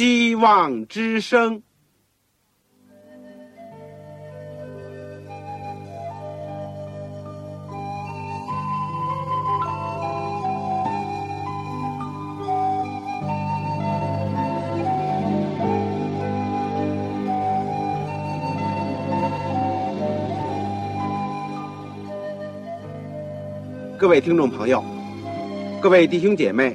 希望之声。各位听众朋友，各位弟兄姐妹，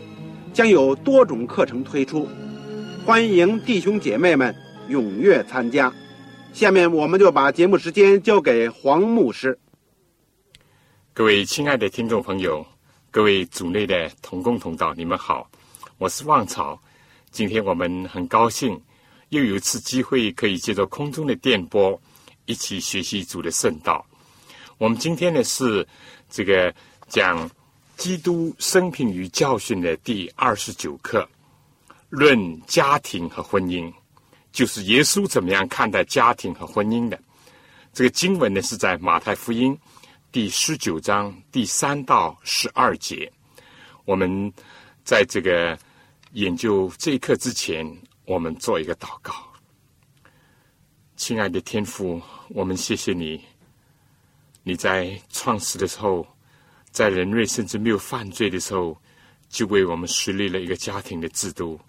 将有多种课程推出，欢迎弟兄姐妹们踊跃参加。下面我们就把节目时间交给黄牧师。各位亲爱的听众朋友，各位组内的同工同道，你们好，我是旺草。今天我们很高兴又有一次机会可以借着空中的电波一起学习主的圣道。我们今天呢是。这个讲基督生平与教训的第二十九课，论家庭和婚姻，就是耶稣怎么样看待家庭和婚姻的。这个经文呢是在马太福音第十九章第三到十二节。我们在这个研究这一课之前，我们做一个祷告。亲爱的天父，我们谢谢你。你在创始的时候，在人类甚至没有犯罪的时候，就为我们树立了一个家庭的制度，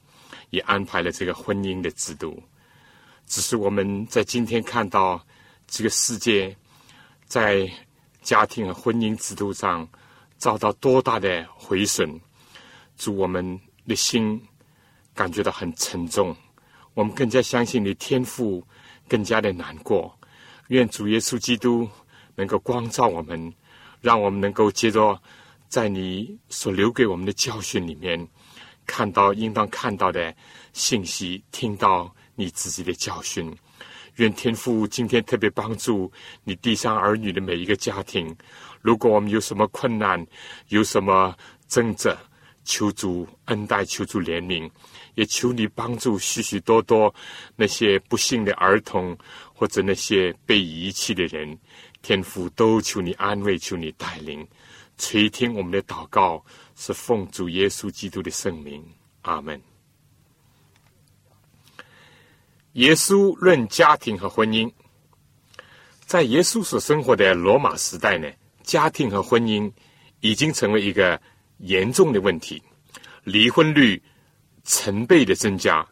也安排了这个婚姻的制度。只是我们在今天看到这个世界在家庭和婚姻制度上遭到多大的毁损，主我们的心感觉到很沉重。我们更加相信你天赋，更加的难过。愿主耶稣基督。能够光照我们，让我们能够接着在你所留给我们的教训里面，看到应当看到的信息，听到你自己的教训。愿天父今天特别帮助你地上儿女的每一个家庭。如果我们有什么困难，有什么争执，求主恩待，求主怜悯，也求你帮助许许多多那些不幸的儿童，或者那些被遗弃的人。天父都求你安慰，求你带领，垂听我们的祷告，是奉主耶稣基督的圣名，阿门。耶稣论家庭和婚姻，在耶稣所生活的罗马时代呢，家庭和婚姻已经成为一个严重的问题，离婚率成倍的增加，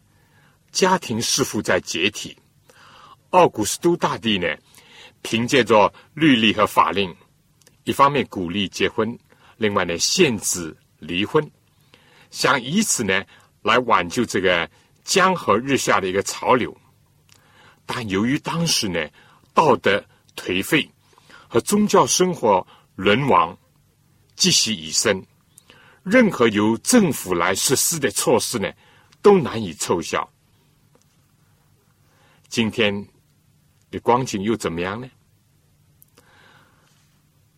家庭似乎在解体。奥古斯都大帝呢？凭借着律例和法令，一方面鼓励结婚，另外呢限制离婚，想以此呢来挽救这个江河日下的一个潮流。但由于当时呢道德颓废和宗教生活沦亡，积习已深，任何由政府来实施的措施呢都难以奏效。今天。的光景又怎么样呢？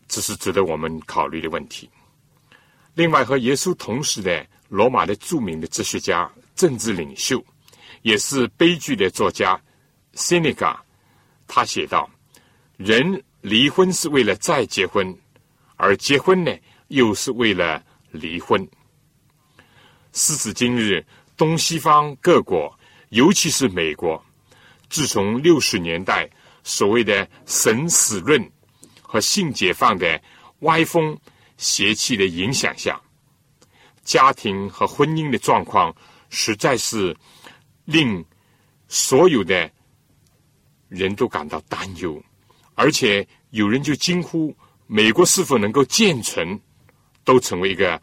这是值得我们考虑的问题。另外，和耶稣同时的罗马的著名的哲学家、政治领袖，也是悲剧的作家塞内加，他写道：“人离婚是为了再结婚，而结婚呢，又是为了离婚。”时至今日，东西方各国，尤其是美国。自从六十年代所谓的“神死论”和性解放的歪风邪气的影响下，家庭和婚姻的状况实在是令所有的人都感到担忧，而且有人就惊呼：美国是否能够健存，都成为一个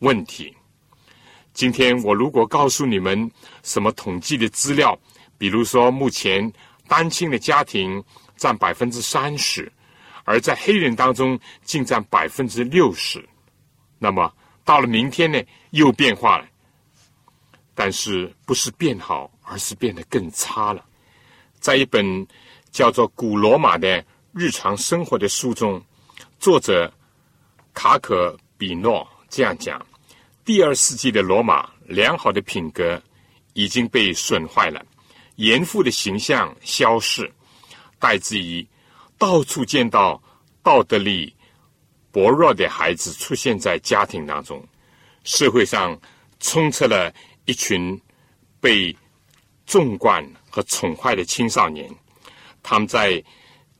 问题。今天我如果告诉你们什么统计的资料？比如说，目前单亲的家庭占百分之三十，而在黑人当中竟占百分之六十。那么到了明天呢，又变化了。但是不是变好，而是变得更差了。在一本叫做《古罗马的日常生活》的书中，作者卡可比诺这样讲：第二世纪的罗马，良好的品格已经被损坏了，严父的形象消逝，代之以到处见到道德力薄弱的孩子出现在家庭当中，社会上充斥了。一群被纵惯和宠坏的青少年，他们在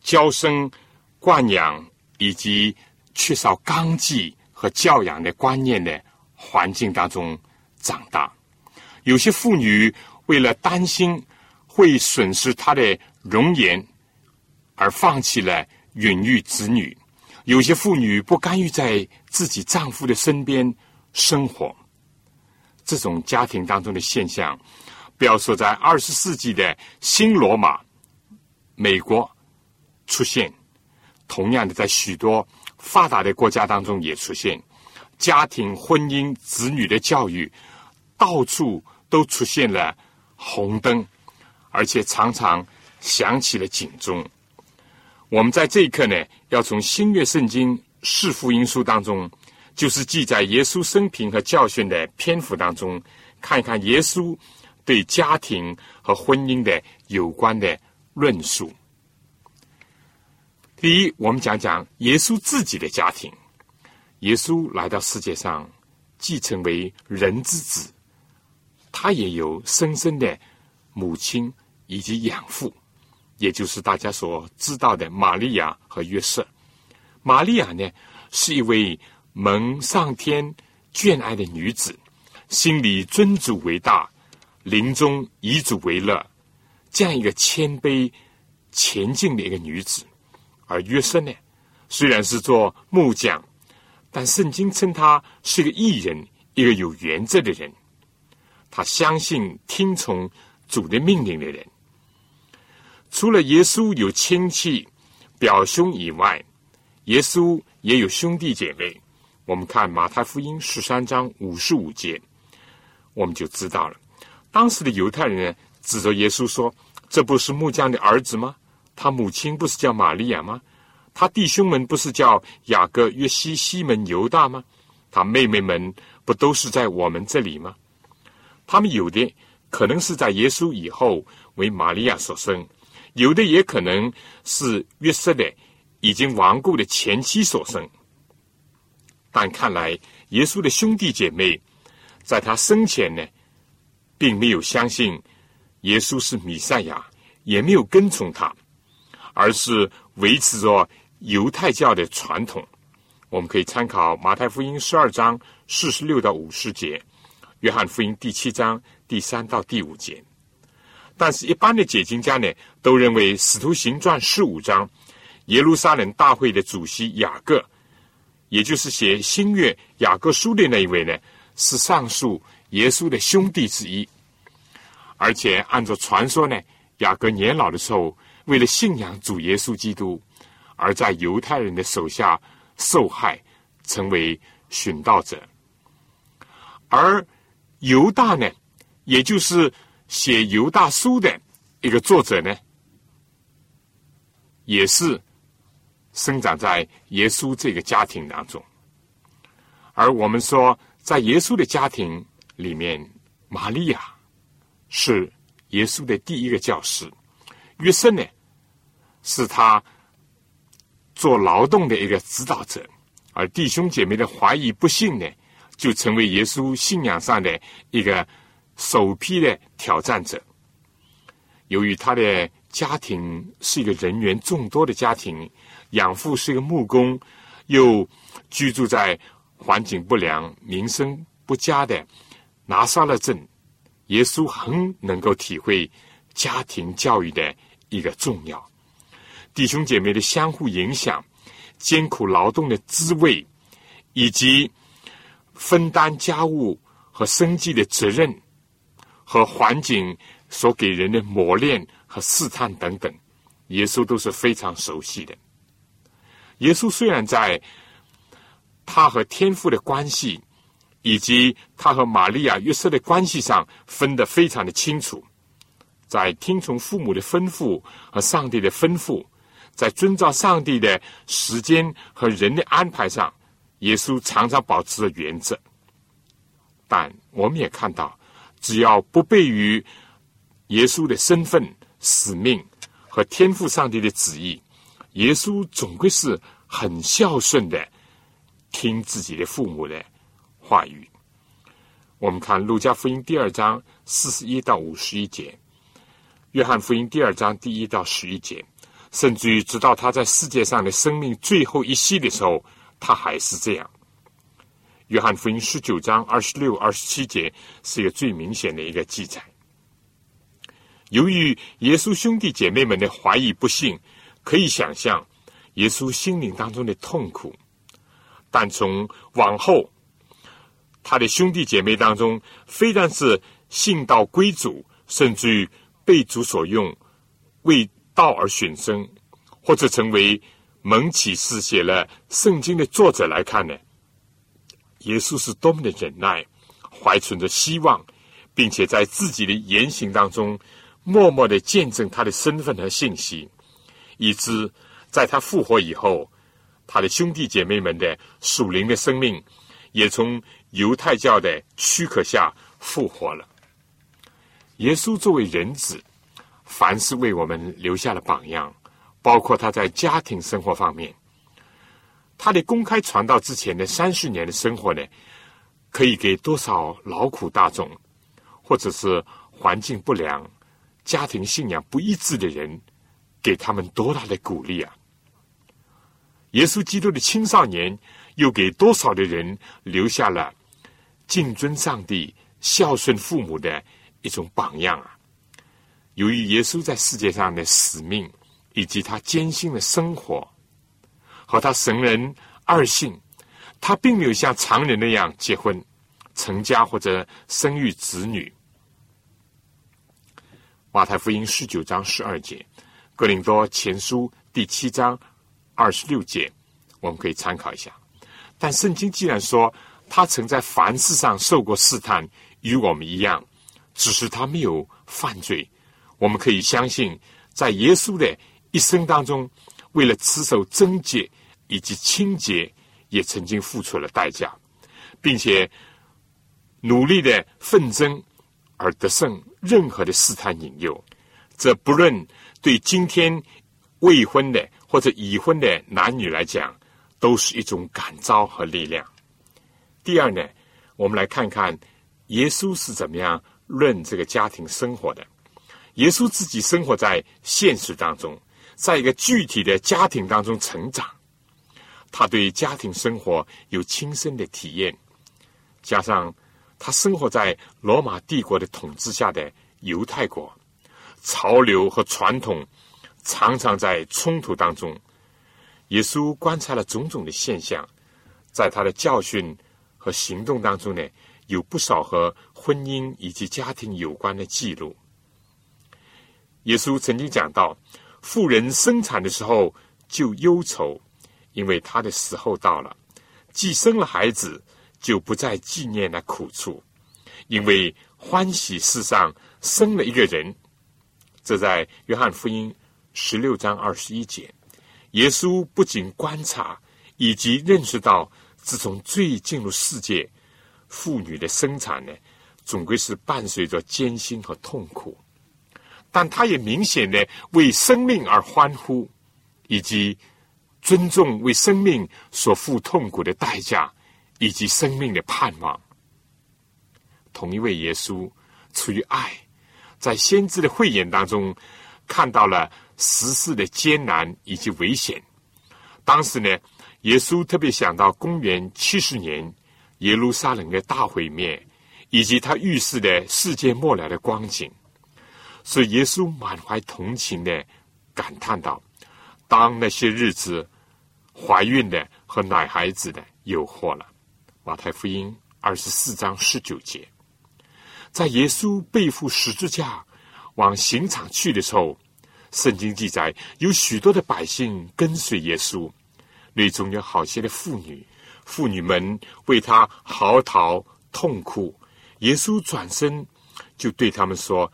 娇生惯养以及缺少纲纪和教养的观念的环境当中长大。有些妇女为了担心会损失她的容颜，而放弃了孕育子女；有些妇女不甘于在自己丈夫的身边生活。这种家庭当中的现象，不要说在二十世纪的新罗马、美国出现，同样的在许多发达的国家当中也出现。家庭、婚姻、子女的教育，到处都出现了红灯，而且常常响起了警钟。我们在这一刻呢，要从新约圣经四福音书当中。就是记载耶稣生平和教训的篇幅当中，看一看耶稣对家庭和婚姻的有关的论述。第一，我们讲讲耶稣自己的家庭。耶稣来到世界上，既成为人之子，他也有生生的母亲以及养父，也就是大家所知道的玛利亚和约瑟。玛利亚呢，是一位。蒙上天眷爱的女子，心里尊主为大，临终以主为乐，这样一个谦卑前进的一个女子。而约瑟呢，虽然是做木匠，但圣经称他是一个艺人，一个有原则的人。他相信听从主的命令的人。除了耶稣有亲戚表兄以外，耶稣也有兄弟姐妹。我们看马太福音十三章五十五节，我们就知道了。当时的犹太人，指着耶稣说：“这不是木匠的儿子吗？他母亲不是叫玛利亚吗？他弟兄们不是叫雅各、约西、西门、犹大吗？他妹妹们不都是在我们这里吗？他们有的可能是在耶稣以后为玛利亚所生，有的也可能是约瑟的已经亡故的前妻所生。”但看来，耶稣的兄弟姐妹在他生前呢，并没有相信耶稣是弥赛亚，也没有跟从他，而是维持着犹太教的传统。我们可以参考马太福音十二章四十六到五十节，约翰福音第七章第三到第五节。但是，一般的解经家呢，都认为使徒行传十五章耶路撒冷大会的主席雅各。也就是写新约雅各书的那一位呢，是上述耶稣的兄弟之一，而且按照传说呢，雅各年老的时候，为了信仰主耶稣基督，而在犹太人的手下受害，成为殉道者。而犹大呢，也就是写犹大书的一个作者呢，也是。生长在耶稣这个家庭当中，而我们说，在耶稣的家庭里面，玛利亚是耶稣的第一个教师，约瑟呢是他做劳动的一个指导者，而弟兄姐妹的怀疑不信呢，就成为耶稣信仰上的一个首批的挑战者。由于他的家庭是一个人员众多的家庭。养父是一个木工，又居住在环境不良、民生不佳的拿撒勒镇。耶稣很能够体会家庭教育的一个重要，弟兄姐妹的相互影响、艰苦劳动的滋味，以及分担家务和生计的责任，和环境所给人的磨练和试探等等，耶稣都是非常熟悉的。耶稣虽然在他和天父的关系以及他和玛利亚、约瑟的关系上分得非常的清楚。在听从父母的吩咐和上帝的吩咐，在遵照上帝的时间和人的安排上，耶稣常常保持着原则。但我们也看到，只要不悖于耶稣的身份、使命和天赋上帝的旨意，耶稣总归是很孝顺的，听自己的父母的话语。我们看路加福音第二章四十一到五十一节。约翰福音第二章第一到十一节，甚至于直到他在世界上的生命最后一息的时候，他还是这样。约翰福音十九章二十六、二十七节是一个最明显的一个记载。由于耶稣兄弟姐妹们的怀疑不信，可以想象耶稣心灵当中的痛苦。但从往后，他的兄弟姐妹当中，非但是信道归主，甚至于。被主所用，为道而选生，或者成为蒙启示写了圣经的作者来看呢？耶稣是多么的忍耐，怀存着希望，并且在自己的言行当中默默的见证他的身份和信息，以致在他复活以后，他的兄弟姐妹们的属灵的生命也从犹太教的躯壳下复活了。耶稣作为人子，凡是为我们留下了榜样，包括他在家庭生活方面，他的公开传道之前的三十年的生活呢，可以给多少劳苦大众，或者是环境不良、家庭信仰不一致的人，给他们多大的鼓励啊！耶稣基督的青少年，又给多少的人留下了敬尊上帝、孝顺父母的。一种榜样啊！由于耶稣在世界上的使命，以及他艰辛的生活，和他神人二性，他并没有像常人那样结婚、成家或者生育子女。马太福音十九章十二节，格林多前书第七章二十六节，我们可以参考一下。但圣经既然说他曾在凡事上受过试探，与我们一样。只是他没有犯罪，我们可以相信，在耶稣的一生当中，为了持守贞洁以及清洁，也曾经付出了代价，并且努力的奋争而得胜任何的试探引诱。这不论对今天未婚的或者已婚的男女来讲，都是一种感召和力量。第二呢，我们来看看耶稣是怎么样。论这个家庭生活的，耶稣自己生活在现实当中，在一个具体的家庭当中成长，他对家庭生活有亲身的体验，加上他生活在罗马帝国的统治下的犹太国，潮流和传统常常在冲突当中，耶稣观察了种种的现象，在他的教训和行动当中呢。有不少和婚姻以及家庭有关的记录。耶稣曾经讲到，妇人生产的时候就忧愁，因为她的时候到了；既生了孩子，就不再纪念那苦处，因为欢喜世上生了一个人。这在约翰福音十六章二十一节。耶稣不仅观察以及认识到，自从罪进入世界。妇女的生产呢，总归是伴随着艰辛和痛苦，但他也明显的为生命而欢呼，以及尊重为生命所付痛苦的代价，以及生命的盼望。同一位耶稣出于爱，在先知的慧眼当中看到了时事的艰难以及危险。当时呢，耶稣特别想到公元七十年。耶路撒冷的大毁灭，以及他预示的世界末了的光景，所以耶稣满怀同情的感叹道：“当那些日子，怀孕的和奶孩子的有祸了。”马太福音二十四章十九节，在耶稣背负十字架往刑场去的时候，圣经记载有许多的百姓跟随耶稣，内中有好些的妇女。妇女们为他嚎啕痛哭。耶稣转身就对他们说：“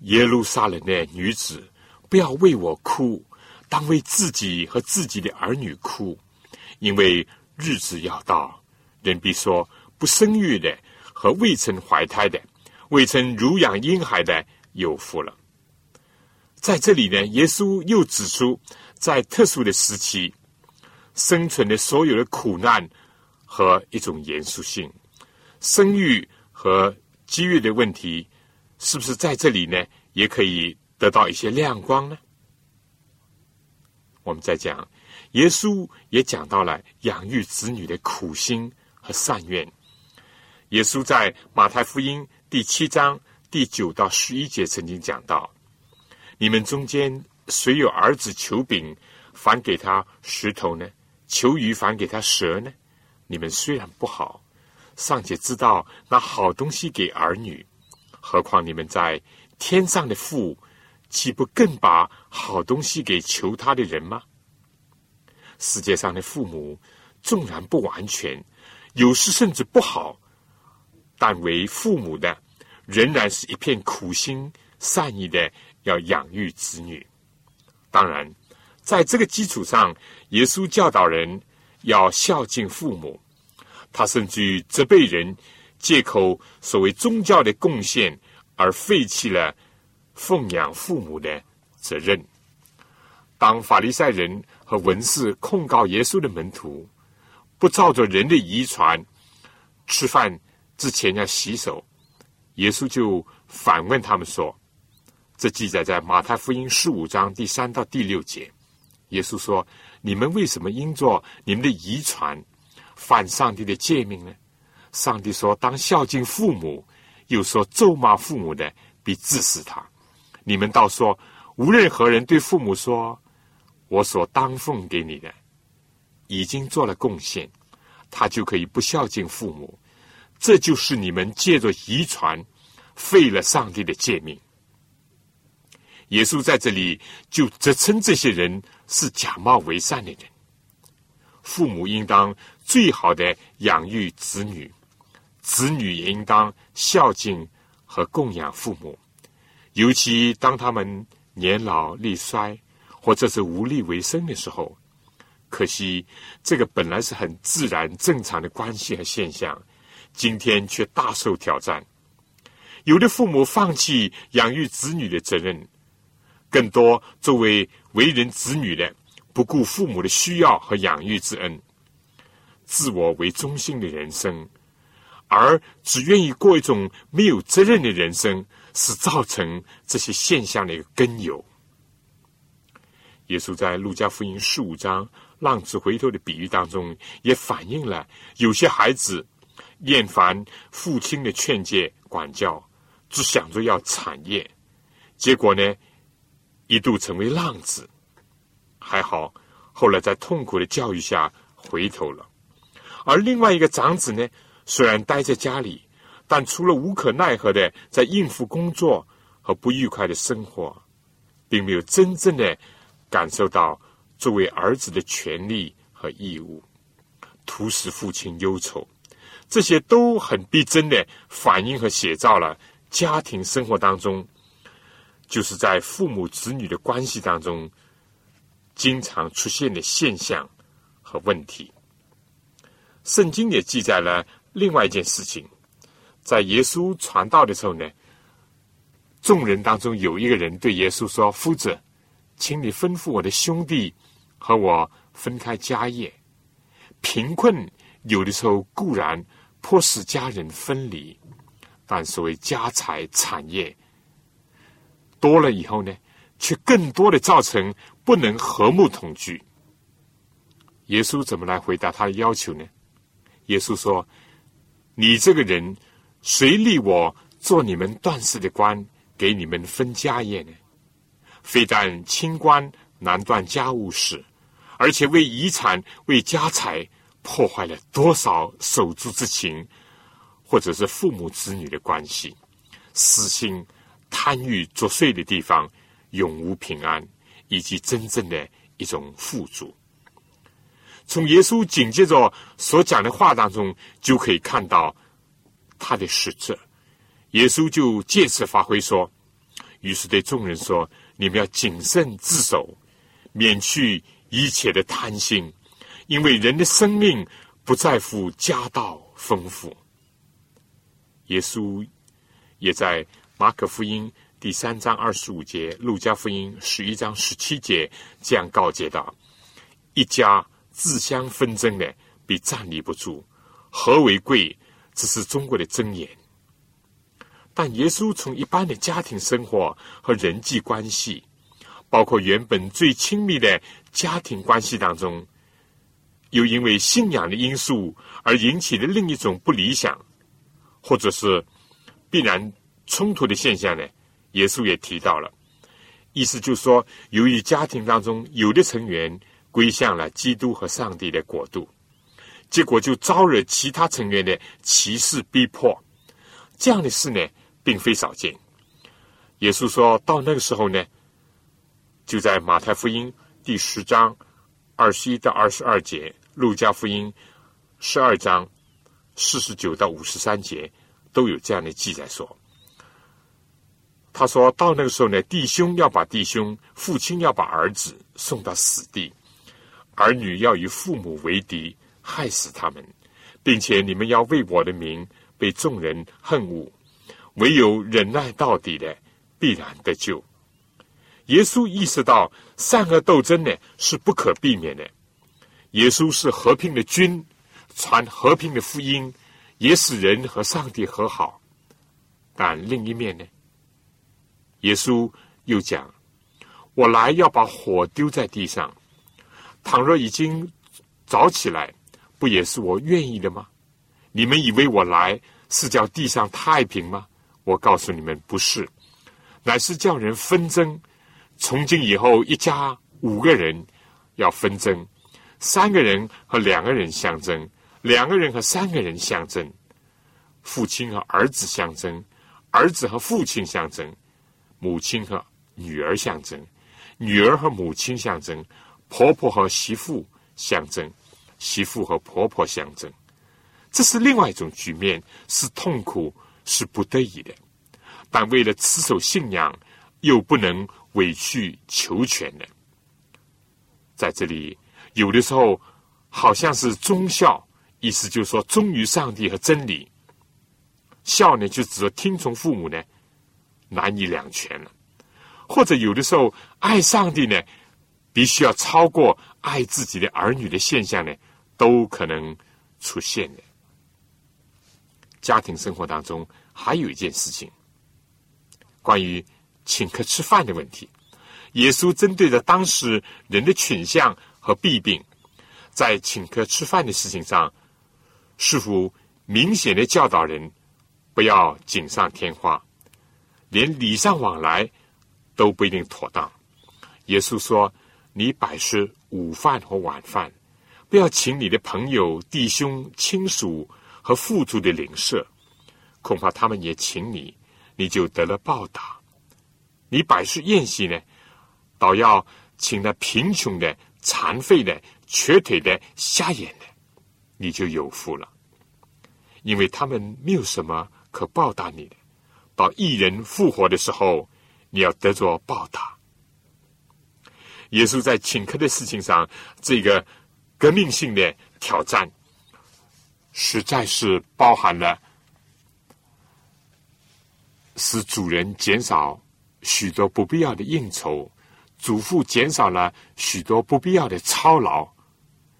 耶路撒冷的女子，不要为我哭，当为自己和自己的儿女哭，因为日子要到，人必说不生育的和未曾怀胎的、未曾乳养婴孩的有福了。”在这里呢，耶稣又指出，在特殊的时期生存的所有的苦难和一种严肃性，生育。和机遇的问题，是不是在这里呢？也可以得到一些亮光呢？我们在讲，耶稣也讲到了养育子女的苦心和善愿。耶稣在马太福音第七章第九到十一节曾经讲到：你们中间谁有儿子求饼，反给他石头呢？求鱼反给他蛇呢？你们虽然不好。尚且知道拿好东西给儿女，何况你们在天上的父，岂不更把好东西给求他的人吗？世界上的父母纵然不完全，有时甚至不好，但为父母的仍然是一片苦心善意的要养育子女。当然，在这个基础上，耶稣教导人要孝敬父母。他甚至于责备人借口所谓宗教的贡献而废弃了奉养父母的责任。当法利赛人和文士控告耶稣的门徒不照着人的遗传吃饭之前要洗手，耶稣就反问他们说：“这记载在马太福音十五章第三到第六节。”耶稣说：“你们为什么因着你们的遗传？”犯上帝的诫命呢？上帝说：“当孝敬父母。”又说：“咒骂父母的，必治死他。”你们倒说：“无论何人对父母说，我所当奉给你的，已经做了贡献，他就可以不孝敬父母。这就是你们借着遗传废了上帝的诫命。”耶稣在这里就责称这些人是假冒为善的人。父母应当。最好的养育子女，子女应当孝敬和供养父母，尤其当他们年老力衰或者是无力为生的时候。可惜，这个本来是很自然正常的关系和现象，今天却大受挑战。有的父母放弃养育子女的责任，更多作为为人子女的，不顾父母的需要和养育之恩。自我为中心的人生，而只愿意过一种没有责任的人生，是造成这些现象的一个根由。耶稣在路加福音十五章浪子回头的比喻当中，也反映了有些孩子厌烦父亲的劝诫管教，只想着要产业，结果呢，一度成为浪子。还好，后来在痛苦的教育下回头了。而另外一个长子呢，虽然待在家里，但除了无可奈何的在应付工作和不愉快的生活，并没有真正的感受到作为儿子的权利和义务，徒使父亲忧愁。这些都很逼真的反映和写照了家庭生活当中，就是在父母子女的关系当中经常出现的现象和问题。圣经也记载了另外一件事情，在耶稣传道的时候呢，众人当中有一个人对耶稣说：“夫子，请你吩咐我的兄弟和我分开家业。贫困有的时候固然迫使家人分离，但所谓家财产业多了以后呢，却更多的造成不能和睦同居。”耶稣怎么来回答他的要求呢？耶稣说：“你这个人，谁立我做你们断事的官，给你们分家业呢？非但清官难断家务事，而且为遗产、为家财破坏了多少手足之情，或者是父母子女的关系，私心贪欲作祟的地方，永无平安，以及真正的一种富足。”从耶稣紧接着所讲的话当中，就可以看到他的使者。耶稣就借此发挥说，于是对众人说：“你们要谨慎自守，免去一切的贪心，因为人的生命不在乎家道丰富。”耶稣也在马可福音第三章二十五节、路加福音十一章十七节这样告诫道：“一家自相纷争的，必站立不住。和为贵？这是中国的箴言。”但耶稣从一般的家庭生活和人际关系，包括原本最亲密的家庭关系当中，又因为信仰的因素而引起的另一种不理想，或者是必然冲突的现象呢？耶稣也提到了，意思就是说，由于家庭当中有的成员归向了基督和上帝的国度，结果就招惹其他成员的歧视逼迫，这样的事呢？并非少见。耶稣说到那个时候呢，就在马太福音第十章二十一到二十二节，路加福音十二章四十九到五十三节都有这样的记载说。他说到那个时候呢，弟兄要把弟兄，父亲要把儿子送到死地，儿女要与父母为敌，害死他们，并且你们要为我的名被众人恨恶。唯有忍耐到底的，必然得救。耶稣意识到善恶斗争呢是不可避免的。耶稣是和平的君，传和平的福音，也使人和上帝和好。但另一面呢，耶稣又讲：“我来要把火丢在地上，倘若已经早起来，不也是我愿意的吗？你们以为我来是叫地上太平吗？”我告诉你们，不是，乃是叫人纷争。从今以后，一家五个人要纷争，三个人和两个人相争，两个人和三个人相争，父亲和儿子相争，儿子和父亲相争，母亲和女儿相争，女儿和母亲相争，婆婆和媳妇相争，媳妇和婆婆相争。这是另外一种局面，是痛苦。是不得已的，但为了持守信仰，又不能委曲求全的。在这里，有的时候好像是忠孝，意思就是说忠于上帝和真理；孝呢，就指说听从父母呢，难以两全了。或者有的时候，爱上帝呢，必须要超过爱自己的儿女的现象呢，都可能出现的。家庭生活当中还有一件事情，关于请客吃饭的问题。耶稣针对着当时人的倾向和弊病，在请客吃饭的事情上，似乎明显的教导人不要锦上添花，连礼尚往来都不一定妥当。耶稣说：“你摆设午饭和晚饭，不要请你的朋友、弟兄、亲属。”和富足的邻舍，恐怕他们也请你，你就得了报答。你摆设宴席呢，倒要请那贫穷的、残废的、瘸腿的、瞎眼的，你就有福了，因为他们没有什么可报答你的。到一人复活的时候，你要得着报答。耶稣在请客的事情上，这个革命性的挑战。实在是包含了使主人减少许多不必要的应酬，主妇减少了许多不必要的操劳，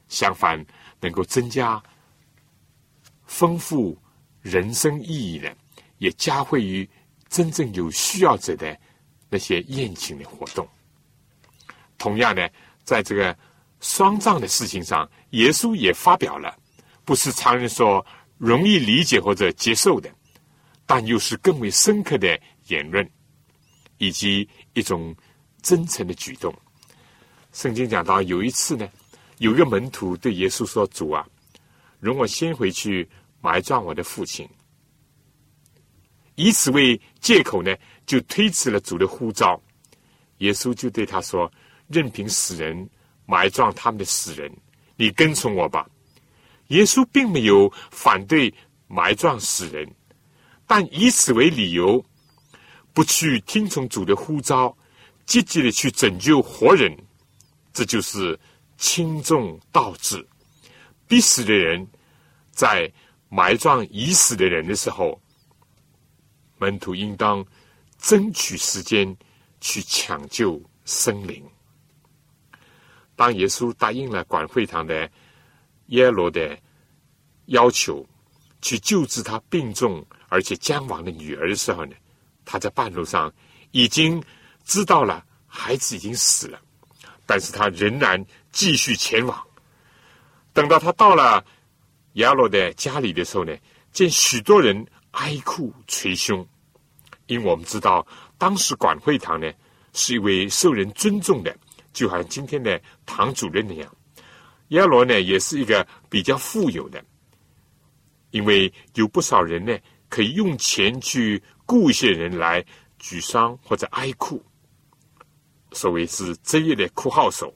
相反，能够增加丰富人生意义的，也加惠于真正有需要者的那些宴请的活动。同样呢，在这个双葬的事情上，耶稣也发表了。不是常人说容易理解或者接受的，但又是更为深刻的言论，以及一种真诚的举动。圣经讲到有一次呢，有个门徒对耶稣说：“主啊，容我先回去埋葬我的父亲。”以此为借口呢，就推辞了主的呼召。耶稣就对他说：“任凭死人埋葬他们的死人，你跟从我吧。”耶稣并没有反对埋葬死人，但以此为理由，不去听从主的呼召，积极的去拯救活人，这就是轻重倒置。必死的人在埋葬已死的人的时候，门徒应当争取时间去抢救生灵。当耶稣答应了管会堂的耶罗的要求，去救治他病重而且将亡的女儿的时候呢，他在半路上已经知道了孩子已经死了，但是他仍然继续前往。等到他到了亚罗的家里的时候呢，见许多人哀哭捶胸，因为我们知道当时管会堂呢是一位受人尊重的，就好像今天的堂主任那样。亚罗呢也是一个比较富有的，因为有不少人呢可以用钱去雇一些人来举丧或者哀哭，所谓是职业的哭号手。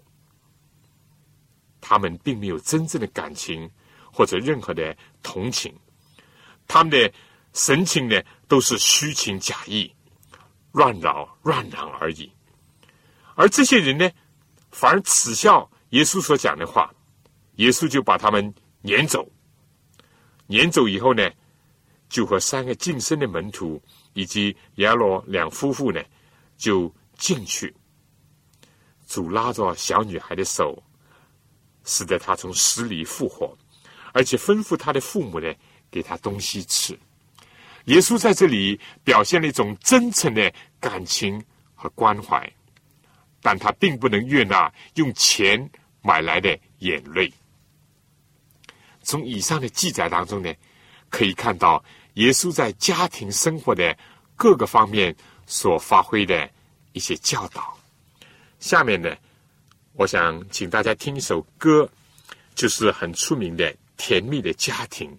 他们并没有真正的感情或者任何的同情，他们的神情呢都是虚情假意、乱扰乱嚷而已。而这些人呢，反而耻笑耶稣所讲的话，耶稣就把他们撵走。撵走以后呢，就和三个近身的门徒以及亚罗两夫妇呢，就进去，主拉着小女孩的手。使得她从死里复活，而且吩咐她的父母呢，给她东西吃。耶稣在这里表现了一种真诚的感情和关怀，但他并不能悦纳用钱买来的眼泪。从以上的记载当中呢，可以看到耶稣在家庭生活的各个方面所发挥的一些教导。下面呢？我想请大家听一首歌，就是很出名的《甜蜜的家庭》。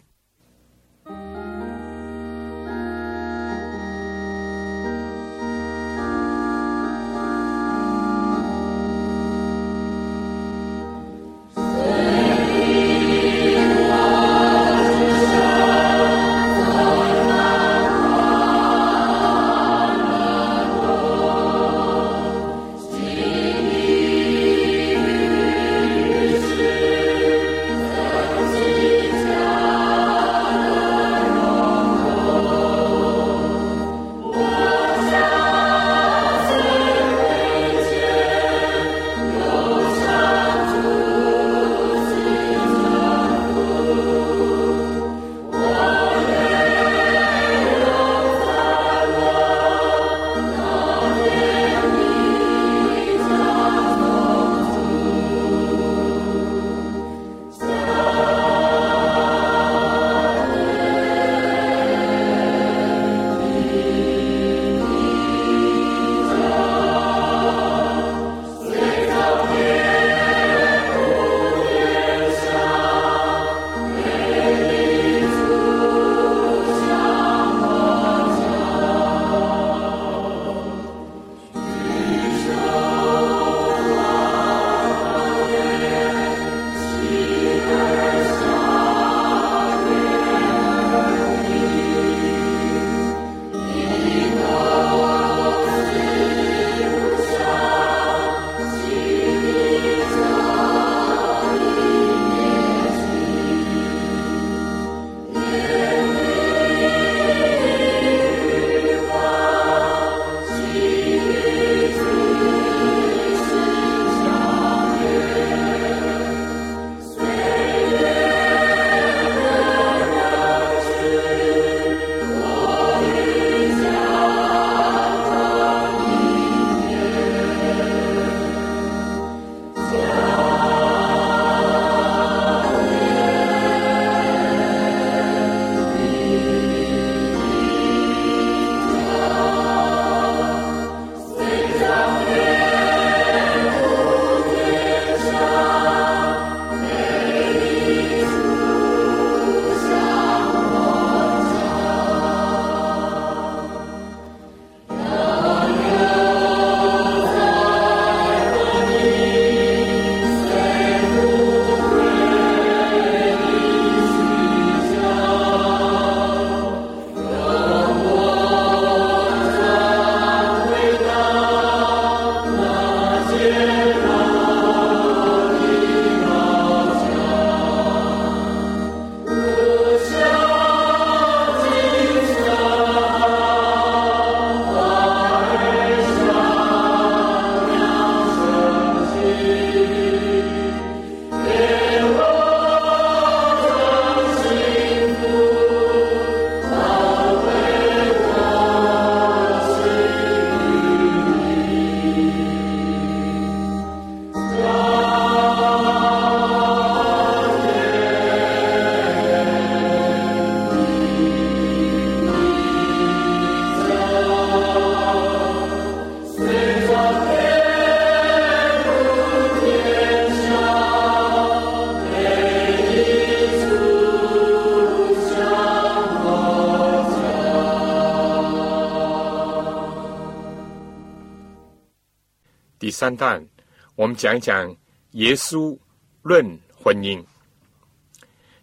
三段，我们讲一讲耶稣论婚姻。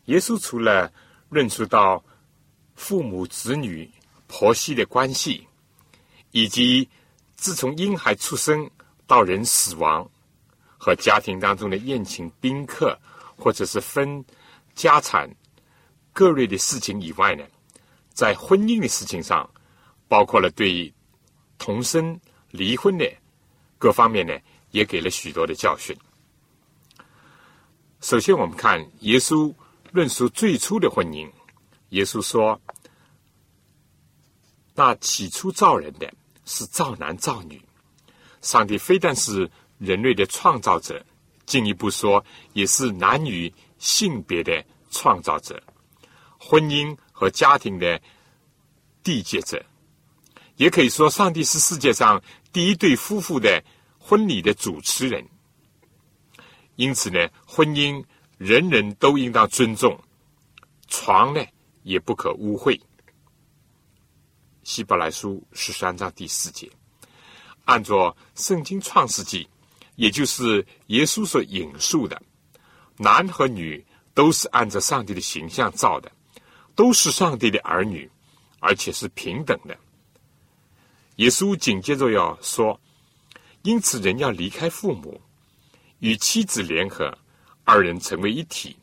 耶稣除了论述到父母子女、婆媳的关系，以及自从婴孩出生到人死亡和家庭当中的宴请宾客，或者是分家产各类的事情以外呢，在婚姻的事情上，包括了对同生、离婚的各方面呢，也给了许多的教训。首先，我们看耶稣论述最初的婚姻。耶稣说：“那起初造人的是造男造女，上帝非但是人类的创造者，进一步说也是男女性别的创造者，婚姻和家庭的缔结者，也可以说上帝是世界上第一对夫妇的婚礼的主持人。因此呢，婚姻人人都应当尊重，床呢？”也不可污秽。希伯来书十三章第四节，按照圣经创世纪，也就是耶稣所引述的，男和女都是按照上帝的形象造的，都是上帝的儿女，而且是平等的。耶稣紧接着要说，因此人要离开父母，与妻子联合，二人成为一体，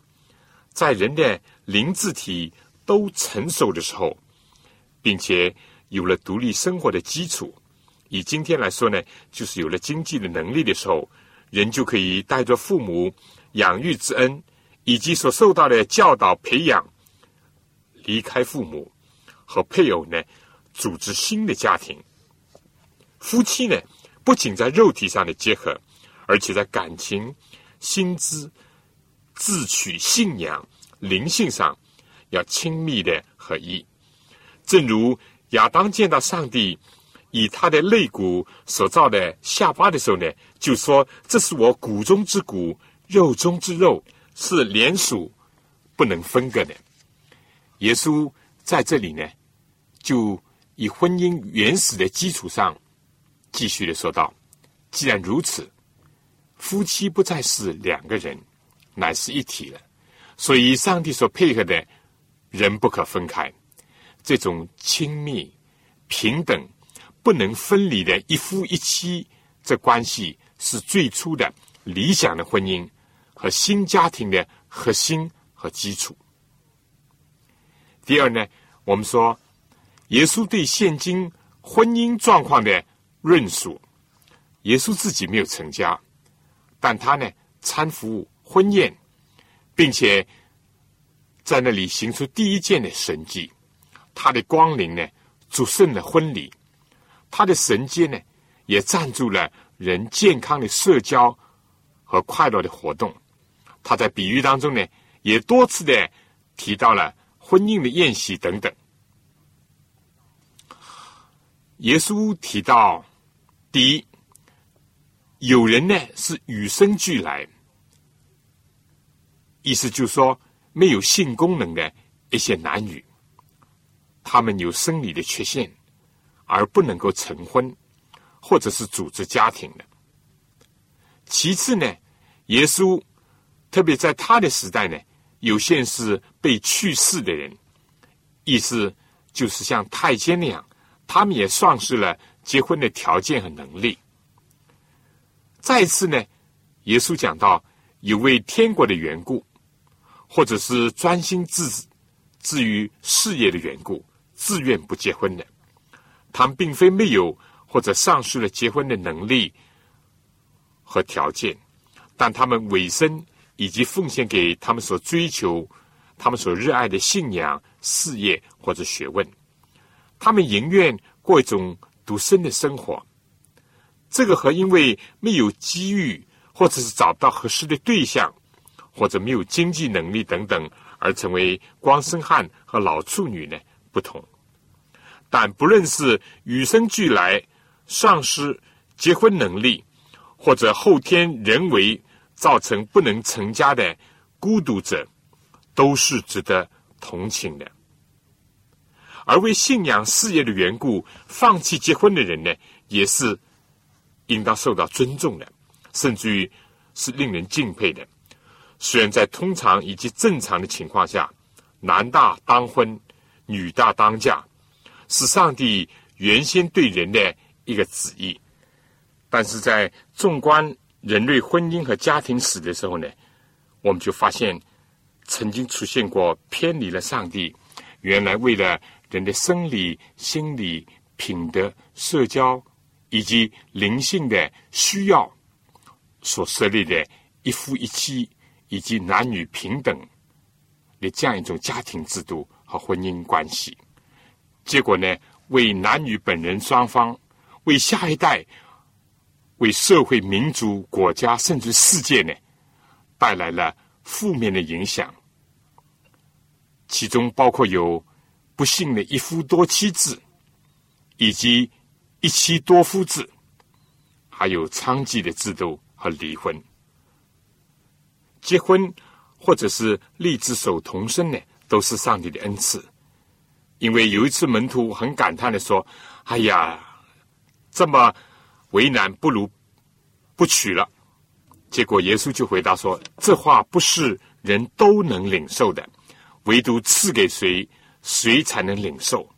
在人的灵智体。都成熟的时候，并且有了独立生活的基础，以今天来说呢，就是有了经济的能力的时候，人就可以带着父母养育之恩，以及所受到的教导培养，离开父母和配偶呢，组织新的家庭。夫妻呢，不仅在肉体上的结合，而且在感情、心智、自取、信仰、灵性上。要亲密的合一，正如亚当见到上帝以他的肋骨所造的下巴的时候呢，就说：“这是我骨中之骨，肉中之肉，是连属不能分割的。”耶稣在这里呢，就以婚姻原始的基础上，继续的说道：“既然如此，夫妻不再是两个人，乃是一体了。所以，上帝所配合的。”人不可分开，这种亲密、平等、不能分离的一夫一妻，这关系是最初的理想的婚姻和新家庭的核心和基础。第二呢，我们说，耶稣对现今婚姻状况的论述，耶稣自己没有成家，但他呢参服婚宴，并且。在那里行出第一件的神迹，他的光临呢，主胜了婚礼；他的神迹呢，也赞助了人健康的社交和快乐的活动。他在比喻当中呢，也多次的提到了婚姻的宴席等等。耶稣提到，第一，有人呢是与生俱来，意思就是说。没有性功能的一些男女，他们有生理的缺陷，而不能够成婚，或者是组织家庭的。其次呢，耶稣特别在他的时代呢，有些是被去世的人，意思就是像太监那样，他们也丧失了结婚的条件和能力。再次呢，耶稣讲到有为天国的缘故。或者是专心致志于事业的缘故，自愿不结婚的，他们并非没有或者丧失了结婚的能力和条件，但他们委身以及奉献给他们所追求、他们所热爱的信仰、事业或者学问，他们宁愿过一种独身的生活。这个和因为没有机遇或者是找不到合适的对象。或者没有经济能力等等，而成为光生汉和老处女呢？不同。但不论是与生俱来、丧失结婚能力，或者后天人为造成不能成家的孤独者，都是值得同情的。而为信仰事业的缘故放弃结婚的人呢，也是应当受到尊重的，甚至于是令人敬佩的。虽然在通常以及正常的情况下，男大当婚，女大当嫁，是上帝原先对人的一个旨意，但是在纵观人类婚姻和家庭史的时候呢，我们就发现曾经出现过偏离了上帝原来为了人的生理、心理、品德、社交以及灵性的需要所设立的一夫一妻。以及男女平等的这样一种家庭制度和婚姻关系，结果呢，为男女本人双方、为下一代、为社会、民族、国家甚至世界呢，带来了负面的影响。其中包括有不幸的一夫多妻制，以及一妻多夫制，还有娼妓的制度和离婚。结婚，或者是立志守童身呢，都是上帝的恩赐。因为有一次门徒很感叹的说：“哎呀，这么为难，不如不娶了。”结果耶稣就回答说：“这话不是人都能领受的，唯独赐给谁，谁才能领受。”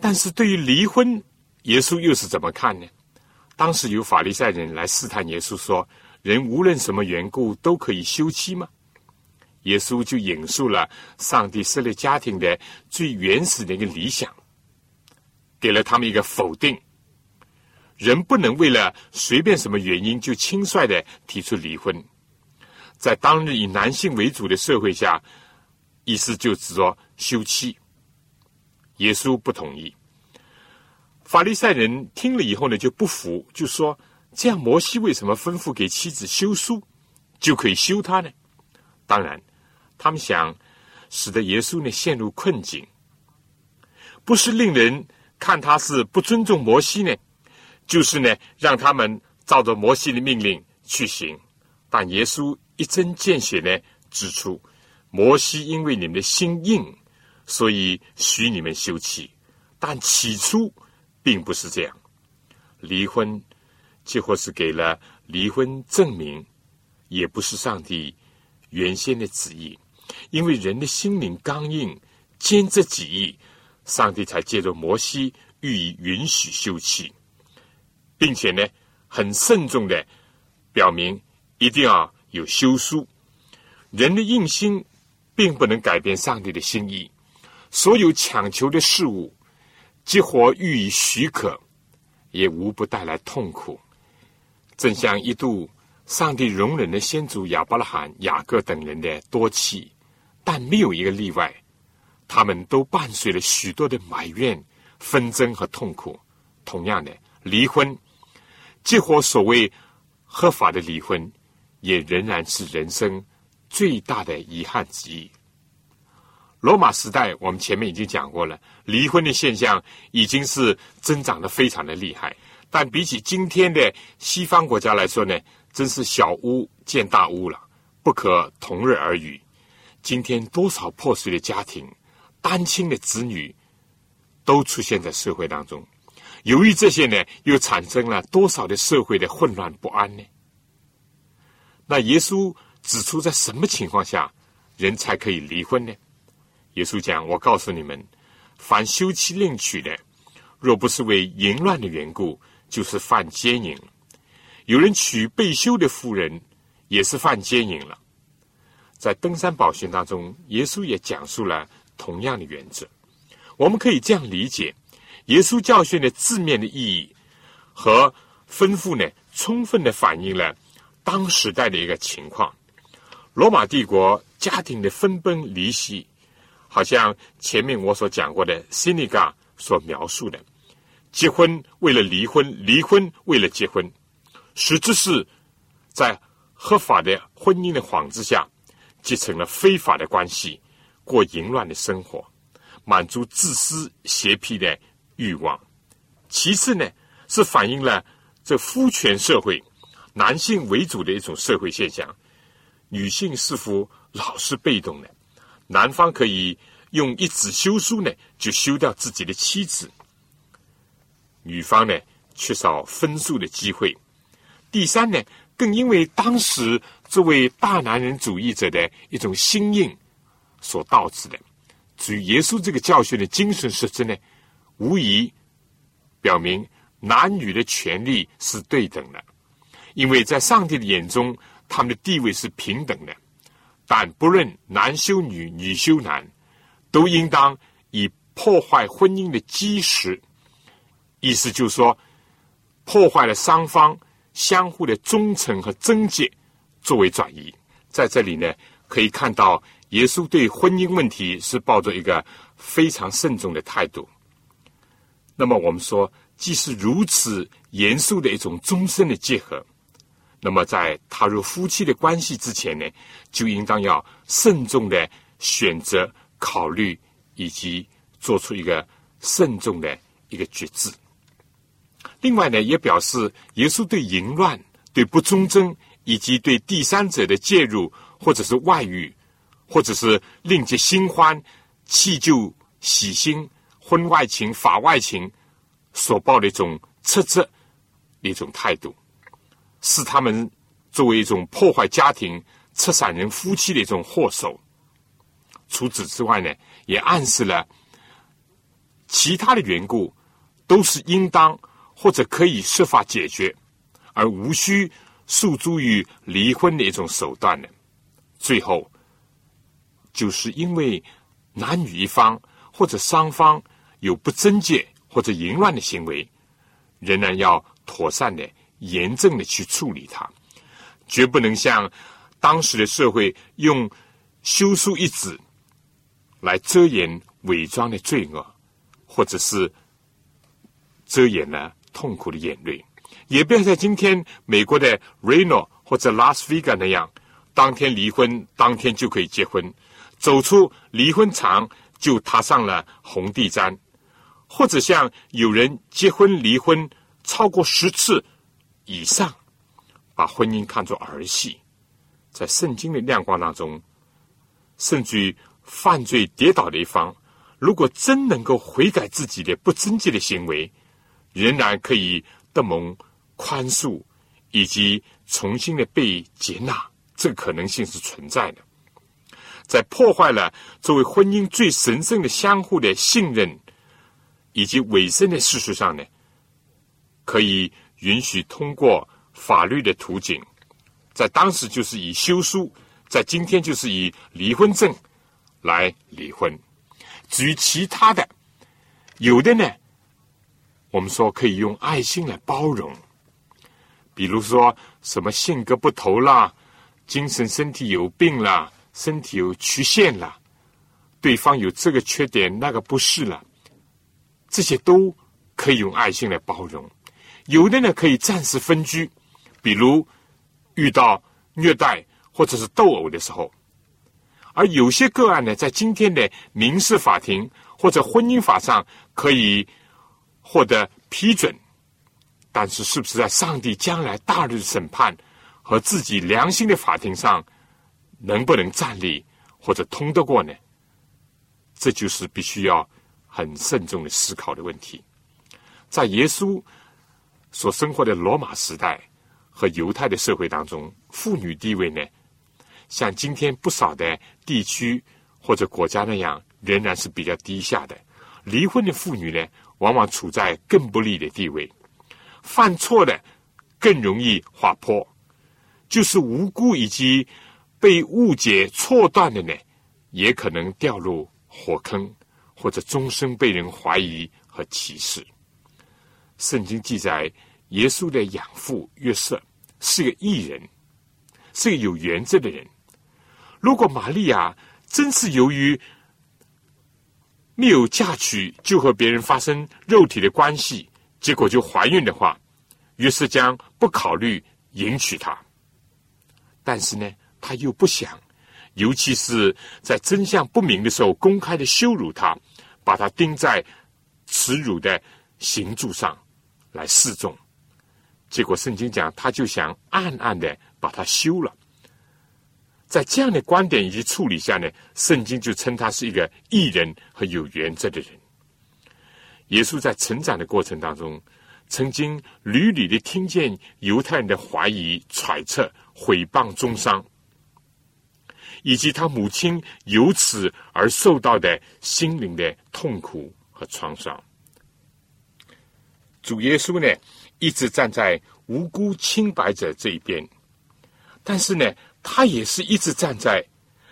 但是对于离婚，耶稣又是怎么看呢？当时有法利赛人来试探耶稣说。人无论什么缘故都可以休妻吗？耶稣就引述了上帝设立家庭的最原始的一个理想，给了他们一个否定。人不能为了随便什么原因就轻率的提出离婚。在当日以男性为主的社会下，意思就指说休妻。耶稣不同意。法利赛人听了以后呢，就不服，就说。这样，摩西为什么吩咐给妻子休书，就可以休他呢？当然，他们想使得耶稣呢陷入困境，不是令人看他是不尊重摩西呢，就是呢让他们照着摩西的命令去行。但耶稣一针见血呢指出，摩西因为你们的心硬，所以许你们休妻，但起初并不是这样，离婚。几或是给了离婚证明，也不是上帝原先的旨意，因为人的心灵刚硬、坚持己意，上帝才借着摩西予以允许休妻，并且呢，很慎重的表明一定要有休书。人的硬心并不能改变上帝的心意，所有强求的事物，即或予以许可，也无不带来痛苦。正像一度上帝容忍了先祖亚伯拉罕、雅各等人的多妻，但没有一个例外，他们都伴随了许多的埋怨、纷争和痛苦。同样的，离婚，即或所谓合法的离婚，也仍然是人生最大的遗憾之一。罗马时代，我们前面已经讲过了，离婚的现象已经是增长的非常的厉害。但比起今天的西方国家来说呢，真是小巫见大巫了，不可同日而语。今天多少破碎的家庭、单亲的子女，都出现在社会当中。由于这些呢，又产生了多少的社会的混乱不安呢？那耶稣指出，在什么情况下人才可以离婚呢？耶稣讲：“我告诉你们，凡休妻另娶的，若不是为淫乱的缘故。”就是犯奸淫，有人娶被休的妇人，也是犯奸淫了。在登山宝训当中，耶稣也讲述了同样的原则。我们可以这样理解：耶稣教训的字面的意义和吩咐呢，充分的反映了当时代的一个情况。罗马帝国家庭的分崩离析，好像前面我所讲过的西尼嘎所描述的。结婚为了离婚，离婚为了结婚，实质是在合法的婚姻的幌子下结成了非法的关系，过淫乱的生活，满足自私邪僻的欲望。其次呢，是反映了这夫权社会、男性为主的一种社会现象，女性似乎老是被动的，男方可以用一纸休书呢，就休掉自己的妻子。女方呢，缺少分数的机会；第三呢，更因为当时作为大男人主义者的一种心硬所导致的。至于耶稣这个教训的精神实质呢，无疑表明男女的权利是对等的，因为在上帝的眼中，他们的地位是平等的。但不论男修女、女修男，都应当以破坏婚姻的基石，意思就是说，破坏了双方相互的忠诚和贞洁作为转移。在这里呢，可以看到耶稣对婚姻问题是抱着一个非常慎重的态度。那么我们说，既是如此严肃的一种终身的结合。那么，在踏入夫妻的关系之前呢，就应当要慎重的选择、考虑以及做出一个慎重的一个决志。另外呢，也表示耶稣对淫乱、对不忠贞以及对第三者的介入，或者是外遇，或者是另结新欢、弃旧喜新、婚外情、法外情所抱的一种斥责的一种态度。是他们作为一种破坏家庭、拆散人夫妻的一种祸首。除此之外呢，也暗示了其他的缘故都是应当或者可以设法解决，而无需诉诸于离婚的一种手段的。最后，就是因为男女一方或者双方有不贞洁或者淫乱的行为，仍然要妥善的。严正的去处理它，绝不能像当时的社会用修书一纸来遮掩伪装的罪恶，或者是遮掩了痛苦的眼泪。也不要像今天美国的 Reno 或者拉斯维加那样，当天离婚，当天就可以结婚，走出离婚场就踏上了红地毡，或者像有人结婚离婚超过十次。以上把婚姻看作儿戏，在圣经的亮光当中，甚至于犯罪跌倒的一方，如果真能够悔改自己的不贞洁的行为，仍然可以得蒙宽恕，以及重新的被接纳，这个可能性是存在的。在破坏了作为婚姻最神圣的相互的信任以及委身的事实上呢，可以。允许通过法律的途径，在当时就是以休书，在今天就是以离婚证来离婚。至于其他的，有的呢，我们说可以用爱心来包容，比如说什么性格不投啦，精神身体有病啦，身体有缺陷啦，对方有这个缺点那个不是了，这些都可以用爱心来包容。有的呢可以暂时分居，比如遇到虐待或者是斗殴的时候；而有些个案呢，在今天的民事法庭或者婚姻法上可以获得批准，但是是不是在上帝将来大日审判和自己良心的法庭上能不能站立或者通得过呢？这就是必须要很慎重的思考的问题。在耶稣。所生活的罗马时代和犹太的社会当中，妇女地位呢，像今天不少的地区或者国家那样，仍然是比较低下的。离婚的妇女呢，往往处在更不利的地位，犯错的更容易滑坡，就是无辜以及被误解错断的呢，也可能掉入火坑，或者终身被人怀疑和歧视。圣经记载。耶稣的养父约瑟是个异人，是个有原则的人。如果玛利亚真是由于没有嫁娶就和别人发生肉体的关系，结果就怀孕的话，约瑟将不考虑迎娶她。但是呢，他又不想，尤其是在真相不明的时候，公开的羞辱她，把她钉在耻辱的刑柱上来示众。结果圣经讲，他就想暗暗的把他休了。在这样的观点以及处理下呢，圣经就称他是一个艺人和有原则的人。耶稣在成长的过程当中，曾经屡屡的听见犹太人的怀疑、揣测、毁谤、中伤，以及他母亲由此而受到的心灵的痛苦和创伤。主耶稣呢，一直站在无辜清白者这一边，但是呢，他也是一直站在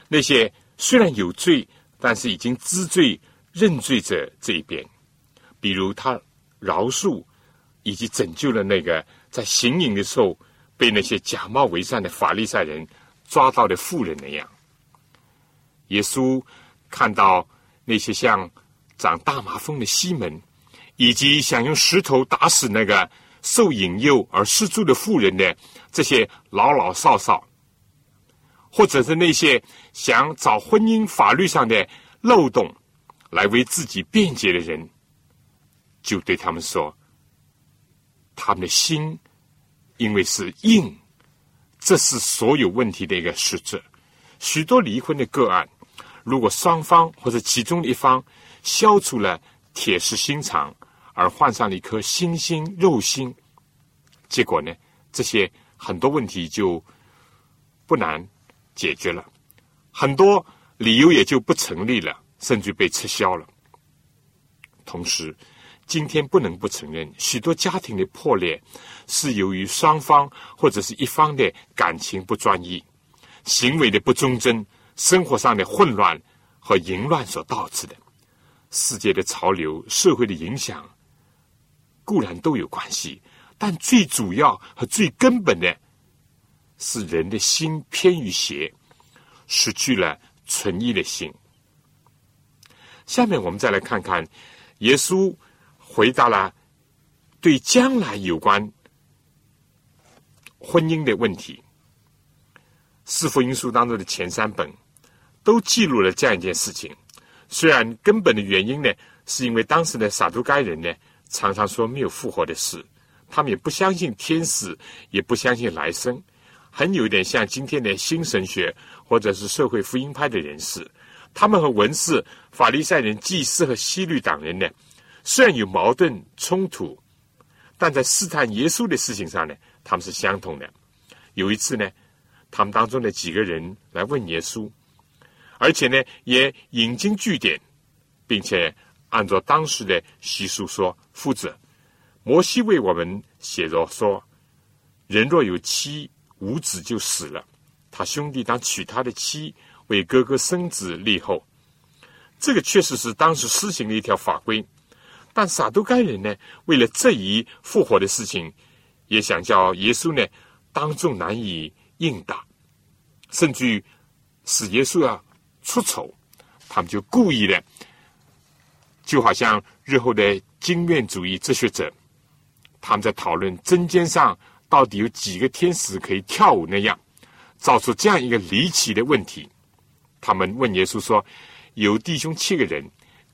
那些虽然有罪，但是已经知罪认罪者这一边。比如他饶恕。以及拯救了那个在行营的时候被那些假冒伪善的法利赛人抓到的妇人那样，耶稣看到那些像长大麻风的西门，以及想用石头打死那个受引诱而失足的妇人的这些老老少少，或者是那些想找婚姻法律上的漏洞来为自己辩解的人，就对他们说。他们的心，因为是硬，这是所有问题的一个实质。许多离婚的个案，如果双方或者其中的一方消除了铁石心肠，而换上了一颗心心肉心，结果呢，这些很多问题就不难解决了，很多理由也就不成立了，甚至被撤销了。同时，今天不能不承认，许多家庭的破裂是由于双方或者是一方的感情不专一、行为的不忠贞、生活上的混乱和淫乱所导致的。世界的潮流、社会的影响固然都有关系，但最主要和最根本的是人的心偏于邪，失去了纯一的心。下面我们再来看看耶稣。回答了对将来有关婚姻的问题。四福音书当中的前三本都记录了这样一件事情。虽然根本的原因呢，是因为当时的撒都该人呢，常常说没有复活的事，他们也不相信天使，也不相信来生，很有点像今天的新神学或者是社会福音派的人士。他们和文士、法利赛人、祭司和西律党人呢？虽然有矛盾冲突，但在试探耶稣的事情上呢，他们是相同的。有一次呢，他们当中的几个人来问耶稣，而且呢，也引经据典，并且按照当时的习俗说：“父子，摩西为我们写着说，人若有妻无子就死了，他兄弟当娶他的妻为哥哥生子立后。这个确实是当时施行的一条法规。”但撒都该人呢，为了这一复活的事情，也想叫耶稣呢当众难以应答，甚至使耶稣要出丑。他们就故意的，就好像日后的经验主义哲学者，他们在讨论针尖上到底有几个天使可以跳舞那样，造出这样一个离奇的问题。他们问耶稣说：“有弟兄七个人。”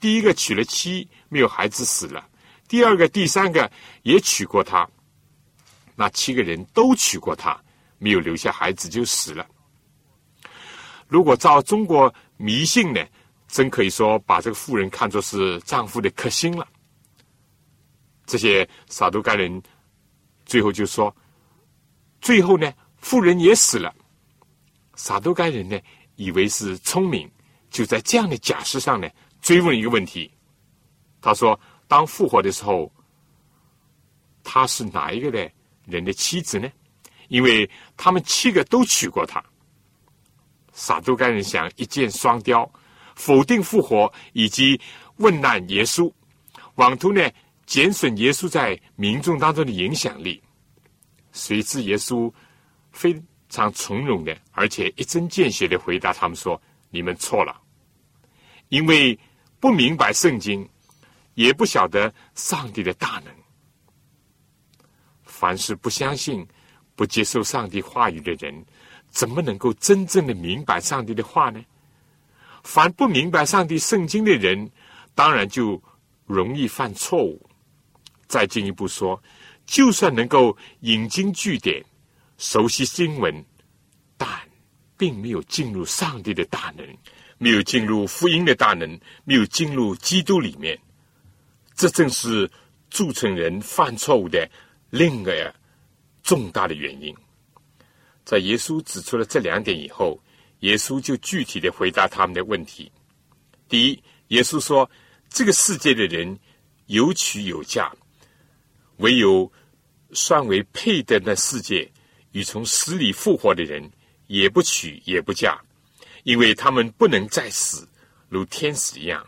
第一个娶了妻，没有孩子死了；第二个、第三个也娶过她，那七个人都娶过她，没有留下孩子就死了。如果照中国迷信呢，真可以说把这个妇人看作是丈夫的克星了。这些撒都该人最后就说：最后呢，妇人也死了。撒都该人呢，以为是聪明，就在这样的假设上呢。追问一个问题，他说：“当复活的时候，他是哪一个的人的妻子呢？因为他们七个都娶过她。”撒都该人想一箭双雕，否定复活以及问难耶稣，妄图呢减损耶稣在民众当中的影响力。谁知耶稣非常从容的，而且一针见血的回答他们说：“你们错了，因为。”不明白圣经，也不晓得上帝的大能。凡是不相信、不接受上帝话语的人，怎么能够真正的明白上帝的话呢？凡不明白上帝圣经的人，当然就容易犯错误。再进一步说，就算能够引经据典、熟悉经文，但并没有进入上帝的大能。没有进入福音的大能，没有进入基督里面，这正是铸成人犯错误的另一个重大的原因。在耶稣指出了这两点以后，耶稣就具体的回答他们的问题。第一，耶稣说：“这个世界的人有娶有嫁，唯有算为配的那世界与从死里复活的人，也不娶也不嫁，因为他们不能再死，如天使一样。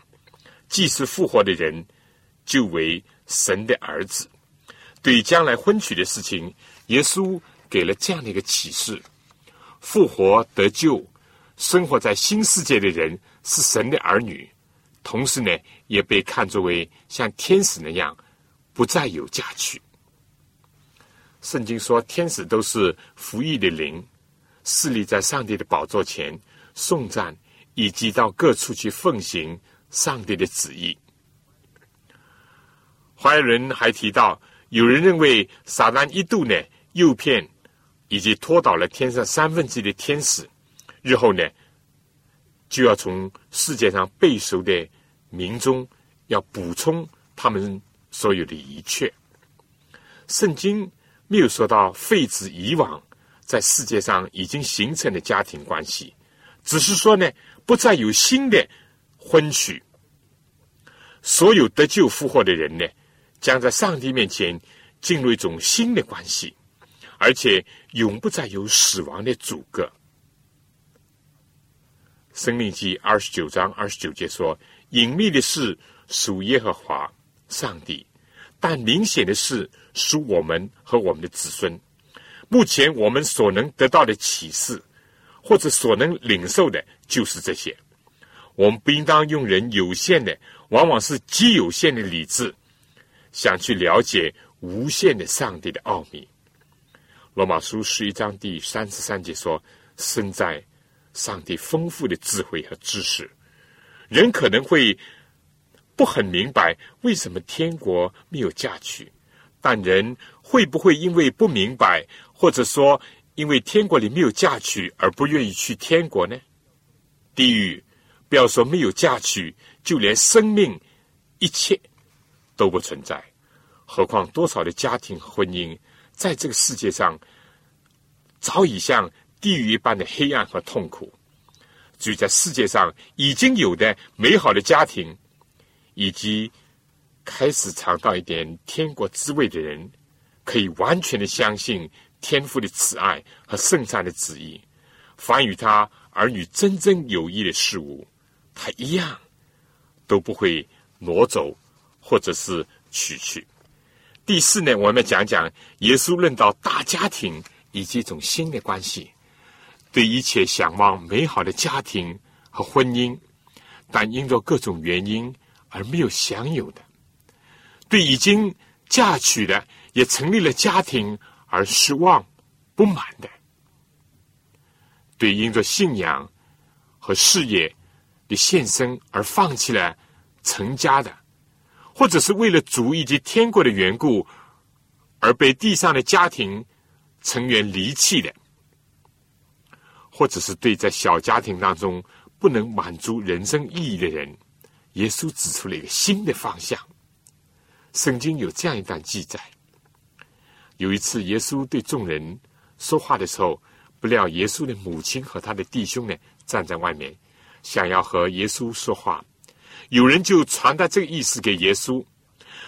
既是复活的人，就为神的儿子。对将来婚娶的事情，耶稣。”给了这样的一个启示：复活得救、生活在新世界的人是神的儿女，同时呢，也被看作为像天使那样不再有嫁娶。圣经说，天使都是服役的灵，侍立在上帝的宝座前颂赞，以及到各处去奉行上帝的旨意。怀仁还提到，有人认为撒旦一度呢诱骗。以及拖倒了天上三分之一的天使，日后呢，就要从世界上被赎的民中要补充他们所有的一切。圣经没有说到废止以往在世界上已经形成的家庭关系，只是说呢，不再有新的婚娶。所有得救复活的人呢，将在上帝面前进入一种新的关系。而且永不再有死亡的阻隔。生命记二十九章二十九节说：“隐秘的事属耶和华上帝，但明显的是属我们和我们的子孙。目前我们所能得到的启示，或者所能领受的，就是这些。我们不应当用人有限的，往往是极有限的理智，想去了解无限的上帝的奥秘。”罗马书十一章第三十三节说：“生在上帝丰富的智慧和知识，人可能会不很明白为什么天国没有嫁娶，但人会不会因为不明白，或者说因为天国里没有嫁娶而不愿意去天国呢？地狱，不要说没有嫁娶，就连生命一切都不存在，何况多少的家庭和婚姻？”在这个世界上，早已像地狱一般的黑暗和痛苦。至于在世界上已经有的美好的家庭，以及开始尝到一点天国滋味的人，可以完全的相信天父的慈爱和圣善的旨意。凡与他儿女真正有益的事物，他一样都不会挪走，或者是取去。第四呢，我们讲讲耶稣论到大家庭以及一种新的关系，对一切向往美好的家庭和婚姻，但因着各种原因而没有享有的；对已经嫁娶的也成立了家庭而失望不满的；对因着信仰和事业的献身而放弃了成家的。或者是为了主以及天国的缘故，而被地上的家庭成员离弃的，或者是对在小家庭当中不能满足人生意义的人，耶稣指出了一个新的方向。圣经有这样一段记载：有一次，耶稣对众人说话的时候，不料耶稣的母亲和他的弟兄呢站在外面，想要和耶稣说话。有人就传达这个意思给耶稣，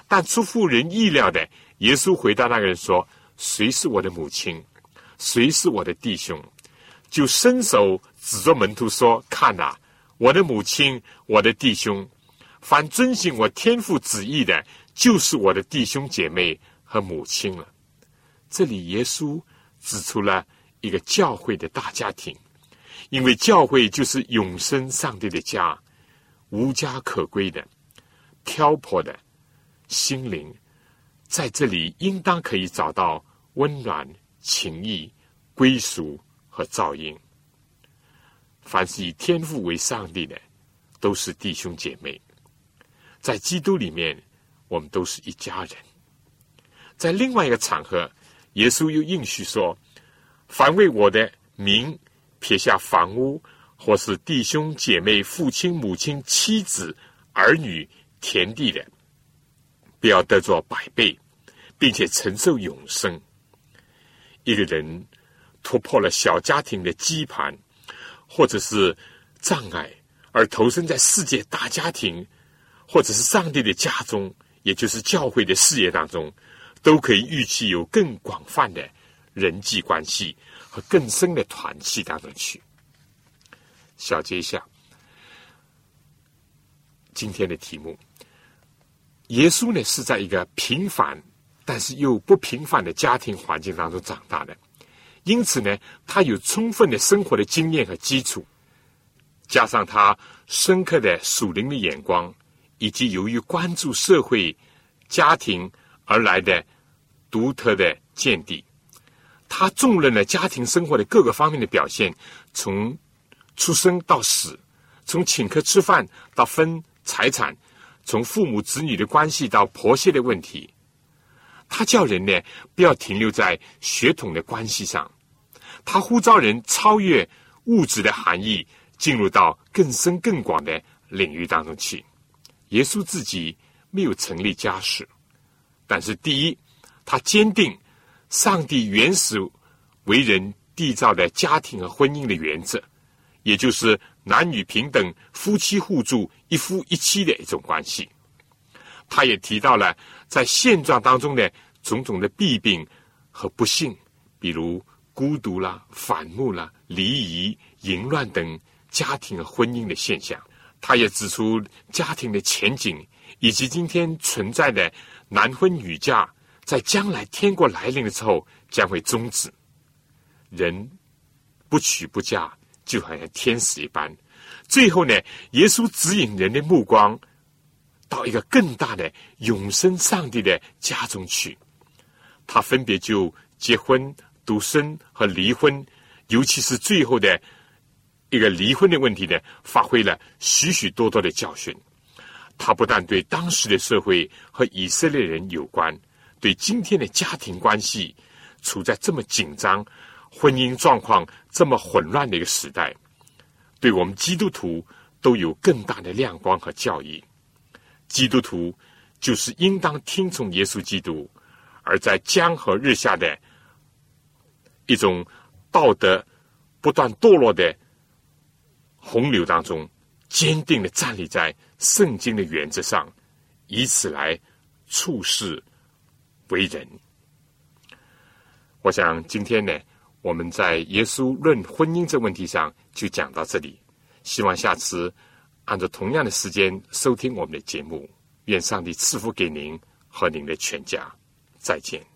但出乎人意料的，耶稣回答那个人说：“谁是我的母亲？谁是我的弟兄？”就伸手指着门徒说：“看呐，我的母亲，我的弟兄。凡遵循我天父旨意的，就是我的弟兄姐妹和母亲了。”这里耶稣指出了一个教会的大家庭，因为教会就是永生上帝的家。无家可归的、漂泊的心灵，在这里应当可以找到温暖、情谊、归属和照应。凡是以天父为上帝的，都是弟兄姐妹。在基督里面，我们都是一家人。在另外一个场合，耶稣又应许说：“凡为我的名撇下房屋。”或是弟兄姐妹、父亲母亲、妻子儿女、田地的，不要得着百倍，并且承受永生。一个人突破了小家庭的羁绊，或者是障碍，而投身在世界大家庭，或者是上帝的家中，也就是教会的事业当中，都可以预期有更广泛的人际关系和更深的团契当中去。小结一下。今天的题目，耶稣呢是在一个平凡但是又不平凡的家庭环境当中长大的，因此呢，他有充分的生活的经验和基础，加上他深刻的属灵的眼光，以及由于关注社会、家庭而来的独特的见地，他重任了家庭生活的各个方面的表现，从出生到死，从请客吃饭到分。财产，从父母子女的关系到婆媳的问题，他叫人呢不要停留在血统的关系上，他呼召人超越物质的含义，进入到更深更广的领域当中去。耶稣自己没有成立家室，但是第一，他坚定上帝原始为人缔造的家庭和婚姻的原则，也就是男女平等、夫妻互助。一夫一妻的一种关系，他也提到了在现状当中的种种的弊病和不幸，比如孤独啦、反目啦、离异、淫乱等家庭和婚姻的现象。他也指出家庭的前景，以及今天存在的男婚女嫁，在将来天国来临的时候将会终止。人不娶不嫁，就好像天使一般。最后呢，耶稣指引人的目光到一个更大的永生上帝的家中去。他分别就结婚、独生和离婚，尤其是最后的一个离婚的问题呢，发挥了许许多多的教训。他不但对当时的社会和以色列人有关，对今天的家庭关系处在这么紧张、婚姻状况这么混乱的一个时代。对我们基督徒都有更大的亮光和教义。基督徒就是应当听从耶稣基督，而在江河日下的一种道德不断堕落的洪流当中，坚定的站立在圣经的原则上，以此来处事为人。我想今天呢。我们在耶稣论婚姻这问题上就讲到这里，希望下次按照同样的时间收听我们的节目。愿上帝赐福给您和您的全家。再见。